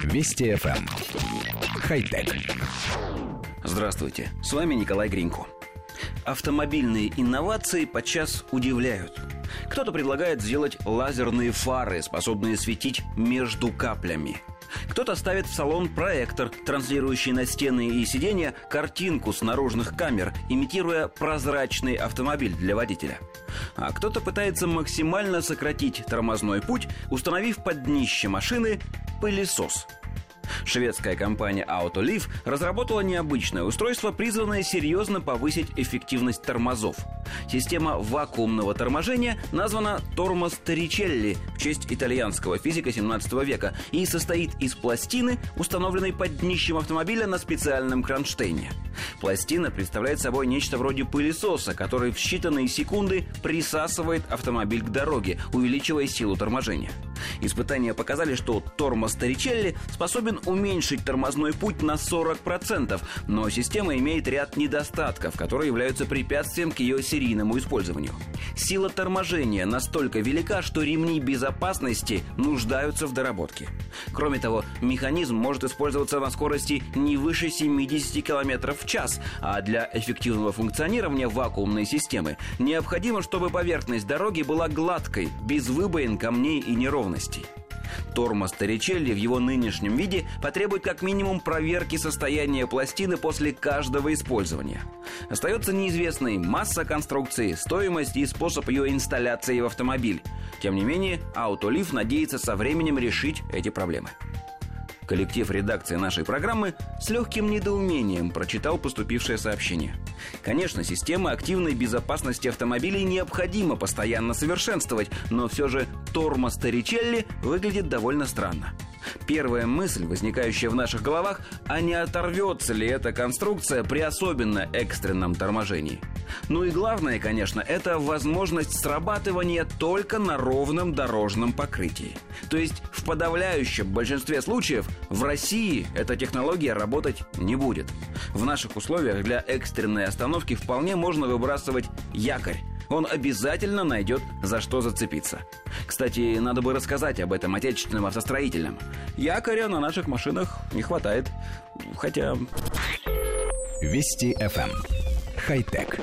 Вести FM. Эм. Хай-тек. Здравствуйте, с вами Николай Гринько. Автомобильные инновации подчас удивляют. Кто-то предлагает сделать лазерные фары, способные светить между каплями – кто-то ставит в салон проектор, транслирующий на стены и сиденья картинку с наружных камер, имитируя прозрачный автомобиль для водителя. А кто-то пытается максимально сократить тормозной путь, установив под днище машины пылесос – Шведская компания Autoliv разработала необычное устройство, призванное серьезно повысить эффективность тормозов. Система вакуумного торможения названа тормоз Торричелли в честь итальянского физика 17 века и состоит из пластины, установленной под днищем автомобиля на специальном кронштейне. Пластина представляет собой нечто вроде пылесоса, который в считанные секунды присасывает автомобиль к дороге, увеличивая силу торможения. Испытания показали, что тормоз Торричелли способен уменьшить тормозной путь на 40%, но система имеет ряд недостатков, которые являются препятствием к ее серийному использованию. Сила торможения настолько велика, что ремни безопасности нуждаются в доработке. Кроме того, механизм может использоваться на скорости не выше 70 км в час, а для эффективного функционирования вакуумной системы необходимо, чтобы поверхность дороги была гладкой, без выбоин, камней и неровностей. Тормоз Торричелли в его нынешнем виде потребует как минимум проверки состояния пластины после каждого использования. Остается неизвестной масса конструкции, стоимость и способ ее инсталляции в автомобиль. Тем не менее, Autoliv надеется со временем решить эти проблемы. Коллектив редакции нашей программы с легким недоумением прочитал поступившее сообщение. Конечно, система активной безопасности автомобилей необходимо постоянно совершенствовать, но все же тормоз Торричелли выглядит довольно странно. Первая мысль, возникающая в наших головах, а не оторвется ли эта конструкция при особенно экстренном торможении. Ну и главное, конечно, это возможность срабатывания только на ровном дорожном покрытии. То есть в подавляющем большинстве случаев в России эта технология работать не будет. В наших условиях для экстренной остановки вполне можно выбрасывать якорь, он обязательно найдет за что зацепиться. Кстати, надо бы рассказать об этом отечественным автостроителям. Якоря на наших машинах не хватает. Хотя... Вести FM хай-тек.